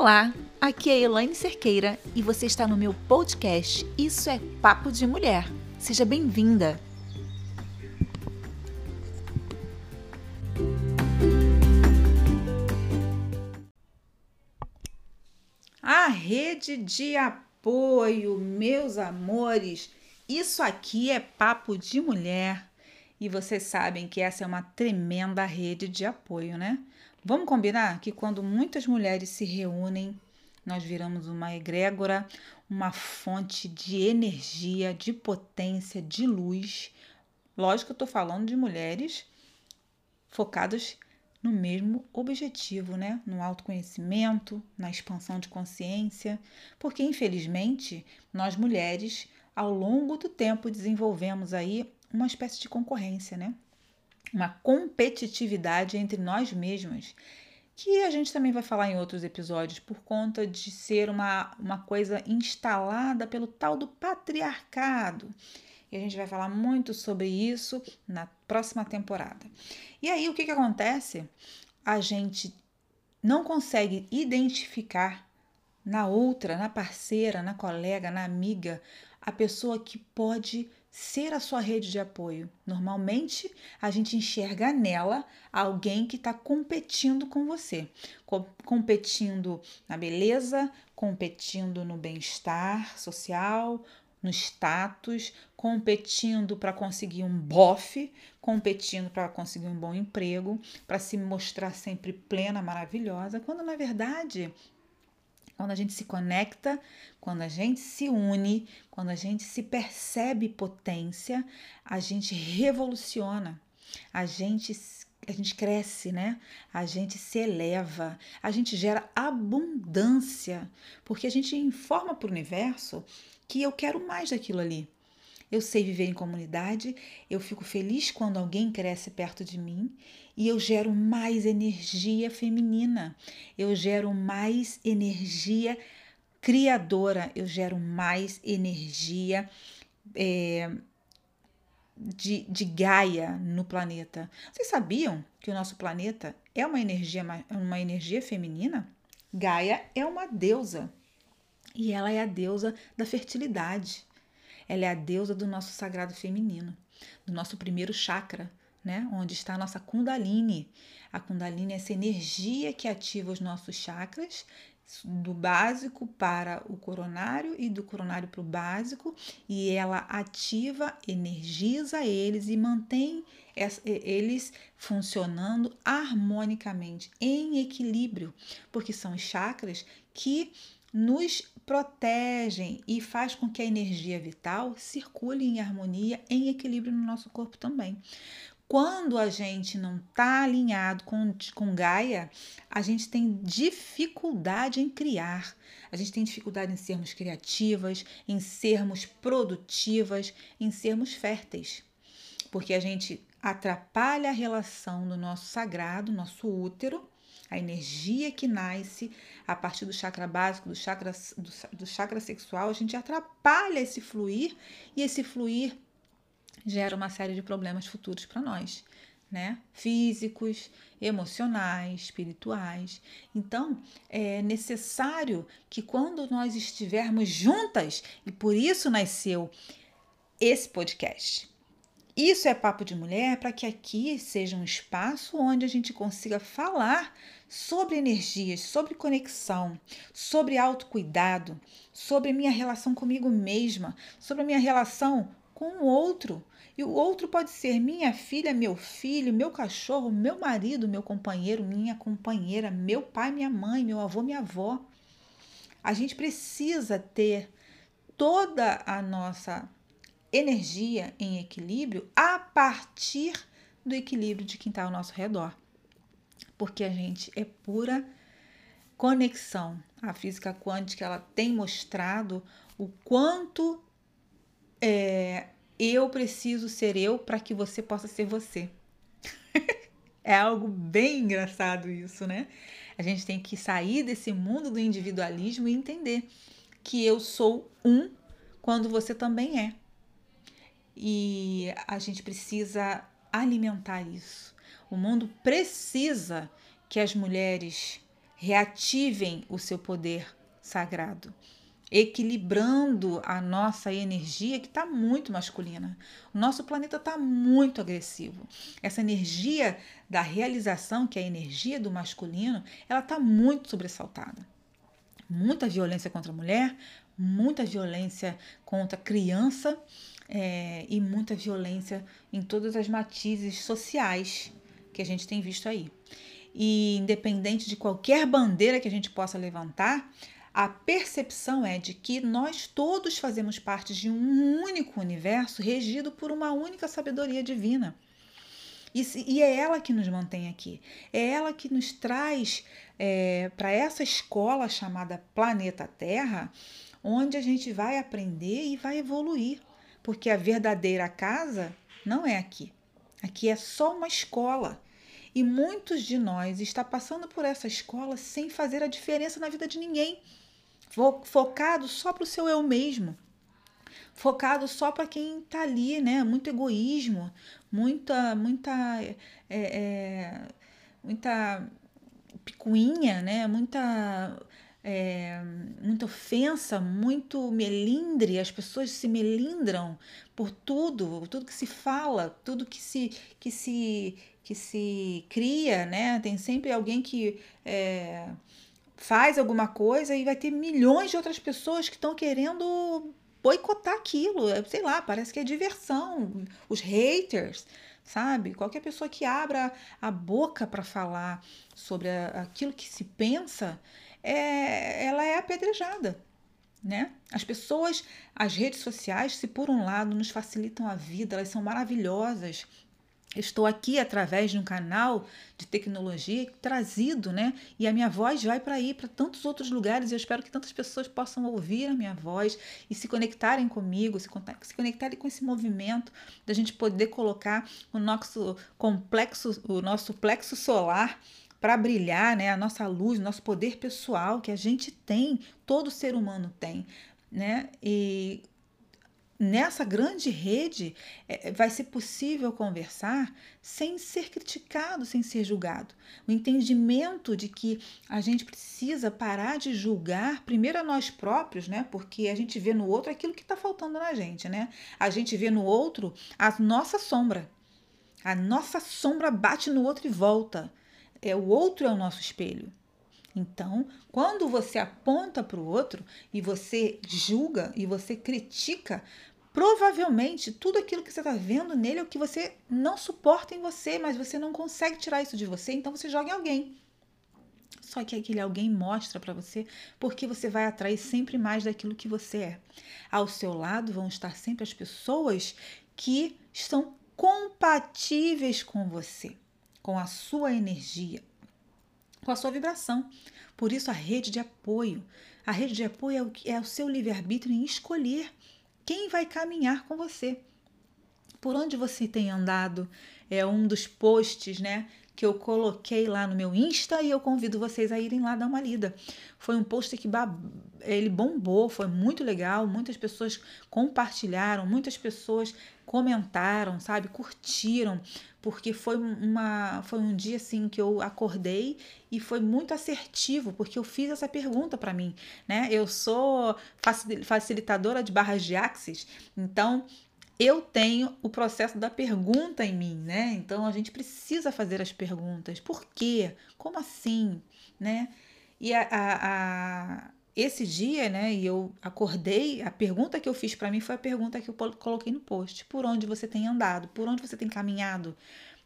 Olá, aqui é Elaine Cerqueira e você está no meu podcast Isso é Papo de Mulher. Seja bem-vinda! A rede de apoio, meus amores, isso aqui é Papo de Mulher e vocês sabem que essa é uma tremenda rede de apoio, né? Vamos combinar que quando muitas mulheres se reúnem, nós viramos uma egrégora, uma fonte de energia, de potência, de luz. Lógico que eu estou falando de mulheres focadas no mesmo objetivo, né? No autoconhecimento, na expansão de consciência, porque infelizmente nós mulheres, ao longo do tempo, desenvolvemos aí uma espécie de concorrência, né? Uma competitividade entre nós mesmos, que a gente também vai falar em outros episódios, por conta de ser uma, uma coisa instalada pelo tal do patriarcado. E a gente vai falar muito sobre isso na próxima temporada. E aí, o que, que acontece? A gente não consegue identificar na outra, na parceira, na colega, na amiga, a pessoa que pode ser a sua rede de apoio. Normalmente, a gente enxerga nela alguém que está competindo com você, Co competindo na beleza, competindo no bem-estar social, no status, competindo para conseguir um bofe, competindo para conseguir um bom emprego, para se mostrar sempre plena, maravilhosa, quando na verdade quando a gente se conecta, quando a gente se une, quando a gente se percebe potência, a gente revoluciona, a gente a gente cresce, né? A gente se eleva, a gente gera abundância, porque a gente informa para o universo que eu quero mais daquilo ali. Eu sei viver em comunidade, eu fico feliz quando alguém cresce perto de mim e eu gero mais energia feminina, eu gero mais energia criadora, eu gero mais energia é, de, de Gaia no planeta. Vocês sabiam que o nosso planeta é uma energia, uma energia feminina? Gaia é uma deusa e ela é a deusa da fertilidade. Ela é a deusa do nosso sagrado feminino, do nosso primeiro chakra, né? Onde está a nossa Kundalini. A Kundalini é essa energia que ativa os nossos chakras, do básico para o coronário e do coronário para o básico, e ela ativa, energiza eles e mantém eles funcionando harmonicamente, em equilíbrio, porque são os chakras que nos protegem e faz com que a energia vital circule em harmonia, em equilíbrio no nosso corpo também. Quando a gente não está alinhado com, com Gaia, a gente tem dificuldade em criar, a gente tem dificuldade em sermos criativas, em sermos produtivas, em sermos férteis, porque a gente atrapalha a relação do nosso sagrado, nosso útero, a energia que nasce a partir do chakra básico, do chakra, do, do chakra sexual, a gente atrapalha esse fluir e esse fluir gera uma série de problemas futuros para nós, né? Físicos, emocionais, espirituais. Então, é necessário que quando nós estivermos juntas, e por isso nasceu esse podcast, isso é Papo de Mulher para que aqui seja um espaço onde a gente consiga falar sobre energias, sobre conexão, sobre autocuidado, sobre minha relação comigo mesma, sobre a minha relação com o outro. E o outro pode ser minha filha, meu filho, meu cachorro, meu marido, meu companheiro, minha companheira, meu pai, minha mãe, meu avô, minha avó. A gente precisa ter toda a nossa energia em equilíbrio a partir do equilíbrio de quem está ao nosso redor. Porque a gente é pura conexão. A física quântica ela tem mostrado o quanto é, eu preciso ser eu para que você possa ser você. é algo bem engraçado isso, né? A gente tem que sair desse mundo do individualismo e entender que eu sou um quando você também é. E a gente precisa alimentar isso. O mundo precisa que as mulheres reativem o seu poder sagrado, equilibrando a nossa energia que está muito masculina. O nosso planeta está muito agressivo. Essa energia da realização, que é a energia do masculino, ela está muito sobressaltada. Muita violência contra a mulher, muita violência contra criança é, e muita violência em todas as matizes sociais que a gente tem visto aí. E independente de qualquer bandeira que a gente possa levantar, a percepção é de que nós todos fazemos parte de um único universo regido por uma única sabedoria divina. E, e é ela que nos mantém aqui. É ela que nos traz é, para essa escola chamada Planeta Terra, onde a gente vai aprender e vai evoluir. Porque a verdadeira casa não é aqui. Aqui é só uma escola. E muitos de nós está passando por essa escola sem fazer a diferença na vida de ninguém, focado só para o seu eu mesmo, focado só para quem está ali, né? Muito egoísmo, muita, muita, é, é, muita picuinha, né? Muita é, muita ofensa, muito melindre, as pessoas se melindram por tudo, tudo que se fala, tudo que se, que se, que se cria, né? Tem sempre alguém que é, faz alguma coisa e vai ter milhões de outras pessoas que estão querendo boicotar aquilo, é, sei lá, parece que é diversão, os haters, sabe? Qualquer pessoa que abra a boca para falar sobre a, aquilo que se pensa, é, ela é apedrejada. Né? As pessoas, as redes sociais, se por um lado nos facilitam a vida, elas são maravilhosas. Estou aqui através de um canal de tecnologia trazido, né? E a minha voz vai para ir para tantos outros lugares. E eu espero que tantas pessoas possam ouvir a minha voz e se conectarem comigo, se, se conectarem com esse movimento da gente poder colocar o nosso complexo, o nosso plexo solar para brilhar, né? A nossa luz, nosso poder pessoal que a gente tem, todo ser humano tem, né? E nessa grande rede é, vai ser possível conversar sem ser criticado, sem ser julgado. O entendimento de que a gente precisa parar de julgar primeiro a nós próprios, né? Porque a gente vê no outro aquilo que está faltando na gente, né? A gente vê no outro a nossa sombra. A nossa sombra bate no outro e volta é o outro é o nosso espelho. Então, quando você aponta para o outro e você julga e você critica, provavelmente tudo aquilo que você está vendo nele é o que você não suporta em você, mas você não consegue tirar isso de você, então você joga em alguém. Só que aquele alguém mostra para você porque você vai atrair sempre mais daquilo que você é. Ao seu lado vão estar sempre as pessoas que estão compatíveis com você com a sua energia, com a sua vibração. Por isso, a rede de apoio. A rede de apoio é o, é o seu livre-arbítrio em escolher quem vai caminhar com você. Por onde você tem andado é um dos posts, né? Que eu coloquei lá no meu Insta e eu convido vocês a irem lá dar uma lida. Foi um post que ele bombou, foi muito legal, muitas pessoas compartilharam, muitas pessoas comentaram, sabe, curtiram, porque foi uma foi um dia assim que eu acordei e foi muito assertivo, porque eu fiz essa pergunta para mim, né? Eu sou facilitadora de barras de axis, então eu tenho o processo da pergunta em mim, né? Então a gente precisa fazer as perguntas. Por quê? Como assim, né? E a, a, a esse dia, né, e eu acordei, a pergunta que eu fiz para mim foi a pergunta que eu coloquei no post: por onde você tem andado? Por onde você tem caminhado?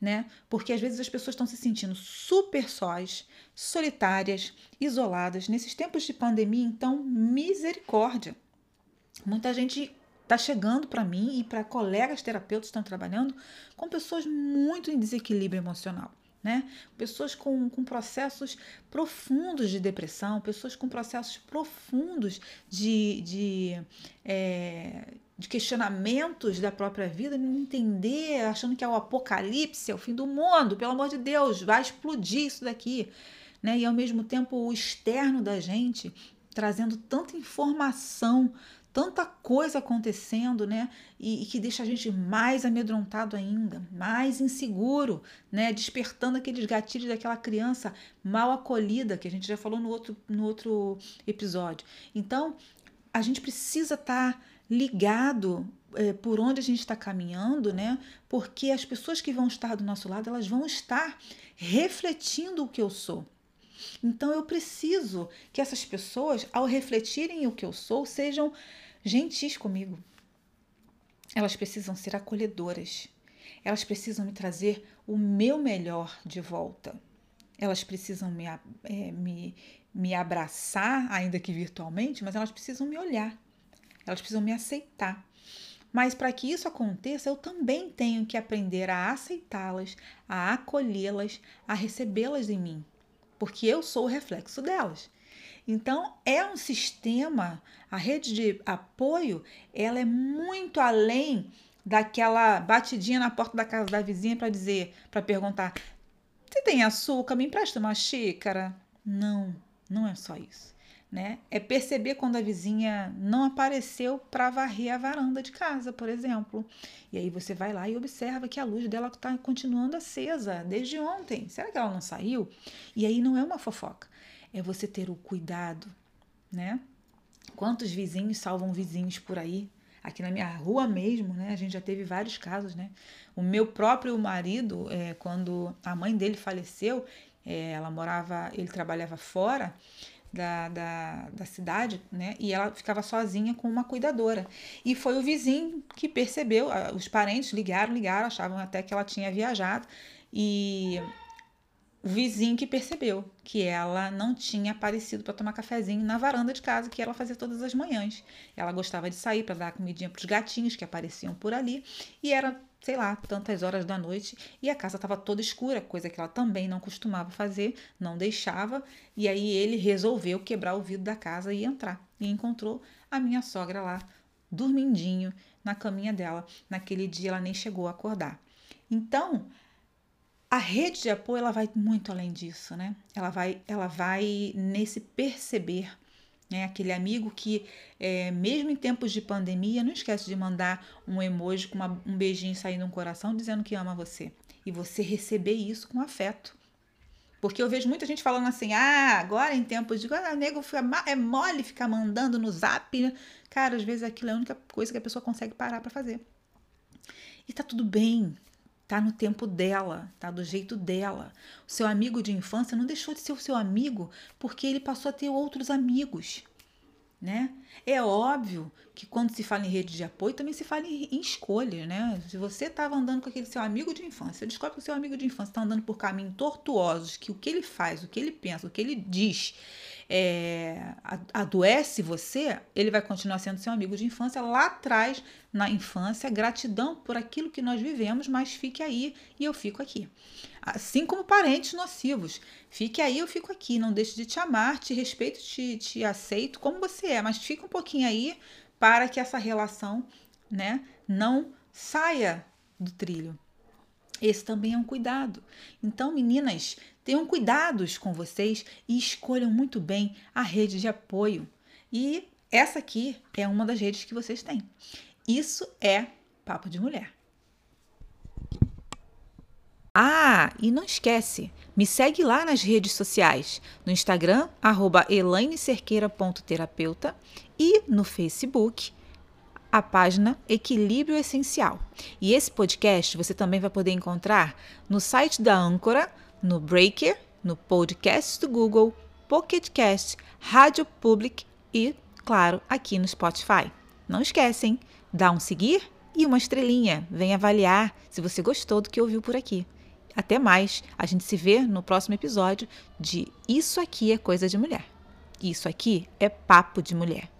Né? Porque às vezes as pessoas estão se sentindo super sós, solitárias, isoladas nesses tempos de pandemia, então misericórdia. Muita gente está chegando para mim e para colegas terapeutas que estão trabalhando com pessoas muito em desequilíbrio emocional né? Pessoas com, com processos profundos de depressão, pessoas com processos profundos de, de, é, de questionamentos da própria vida, não entender, achando que é o apocalipse, é o fim do mundo, pelo amor de Deus, vai explodir isso daqui. Né? E ao mesmo tempo o externo da gente trazendo tanta informação, tanta coisa acontecendo, né? E, e, que deixa a gente mais amedrontado ainda, mais inseguro, né? Despertando aqueles gatilhos daquela criança mal acolhida, que a gente já falou no outro, no outro episódio. Então, a gente precisa estar tá ligado é, por onde a gente está caminhando, né? Porque as pessoas que vão estar do nosso lado, elas vão estar refletindo o que eu sou. Então eu preciso que essas pessoas, ao refletirem o que eu sou, sejam gentis comigo. Elas precisam ser acolhedoras. Elas precisam me trazer o meu melhor de volta. Elas precisam me, é, me, me abraçar, ainda que virtualmente, mas elas precisam me olhar. Elas precisam me aceitar. Mas para que isso aconteça, eu também tenho que aprender a aceitá-las, a acolhê-las, a recebê-las em mim, porque eu sou o reflexo delas. Então, é um sistema, a rede de apoio, ela é muito além daquela batidinha na porta da casa da vizinha para dizer, para perguntar: "Você tem açúcar? Me empresta uma xícara?" Não, não é só isso né? É perceber quando a vizinha não apareceu para varrer a varanda de casa, por exemplo. E aí você vai lá e observa que a luz dela está continuando acesa desde ontem. Será que ela não saiu? E aí não é uma fofoca, é você ter o cuidado, né? Quantos vizinhos salvam vizinhos por aí? Aqui na minha rua mesmo, né? A gente já teve vários casos, né? O meu próprio marido, é, quando a mãe dele faleceu, é, ela morava, ele trabalhava fora da, da, da cidade, né? E ela ficava sozinha com uma cuidadora. E foi o vizinho que percebeu, os parentes ligaram, ligaram, achavam até que ela tinha viajado. E vizinho que percebeu que ela não tinha aparecido para tomar cafezinho na varanda de casa que ela fazia todas as manhãs. Ela gostava de sair para dar comidinha para os gatinhos que apareciam por ali e era sei lá, tantas horas da noite e a casa estava toda escura, coisa que ela também não costumava fazer, não deixava. E aí ele resolveu quebrar o vidro da casa e entrar. E encontrou a minha sogra lá, dormindinho, na caminha dela. Naquele dia ela nem chegou a acordar. Então, a rede de apoio ela vai muito além disso, né? Ela vai, ela vai nesse perceber né? Aquele amigo que, é, mesmo em tempos de pandemia, não esquece de mandar um emoji com uma, um beijinho saindo no coração dizendo que ama você. E você receber isso com afeto. Porque eu vejo muita gente falando assim: ah, agora em tempos de. Ah, nego é mole ficar mandando no zap. Né? Cara, às vezes aquilo é a única coisa que a pessoa consegue parar para fazer. E tá tudo bem, tá no tempo dela, tá do jeito dela. O seu amigo de infância não deixou de ser o seu amigo porque ele passou a ter outros amigos, né? É óbvio que quando se fala em rede de apoio também se fala em, em né? Se você estava andando com aquele seu amigo de infância, descobre que o seu amigo de infância está andando por caminhos tortuosos, que o que ele faz, o que ele pensa, o que ele diz é, adoece você, ele vai continuar sendo seu amigo de infância lá atrás, na infância. Gratidão por aquilo que nós vivemos, mas fique aí e eu fico aqui. Assim como parentes nocivos. Fique aí, eu fico aqui. Não deixe de te amar, te respeito, te, te aceito como você é, mas fica um pouquinho aí para que essa relação né, não saia do trilho. Esse também é um cuidado. Então, meninas, tenham cuidados com vocês e escolham muito bem a rede de apoio. E essa aqui é uma das redes que vocês têm. Isso é Papo de Mulher. Ah, e não esquece, me segue lá nas redes sociais, no Instagram, arroba elainecerqueira.terapeuta e no Facebook, a página Equilíbrio Essencial. E esse podcast você também vai poder encontrar no site da Âncora, no Breaker, no podcast do Google, Pocket Rádio Public e, claro, aqui no Spotify. Não esquecem, dá um seguir e uma estrelinha. Vem avaliar se você gostou do que ouviu por aqui. Até mais, a gente se vê no próximo episódio de Isso Aqui é Coisa de Mulher. Isso aqui é Papo de Mulher.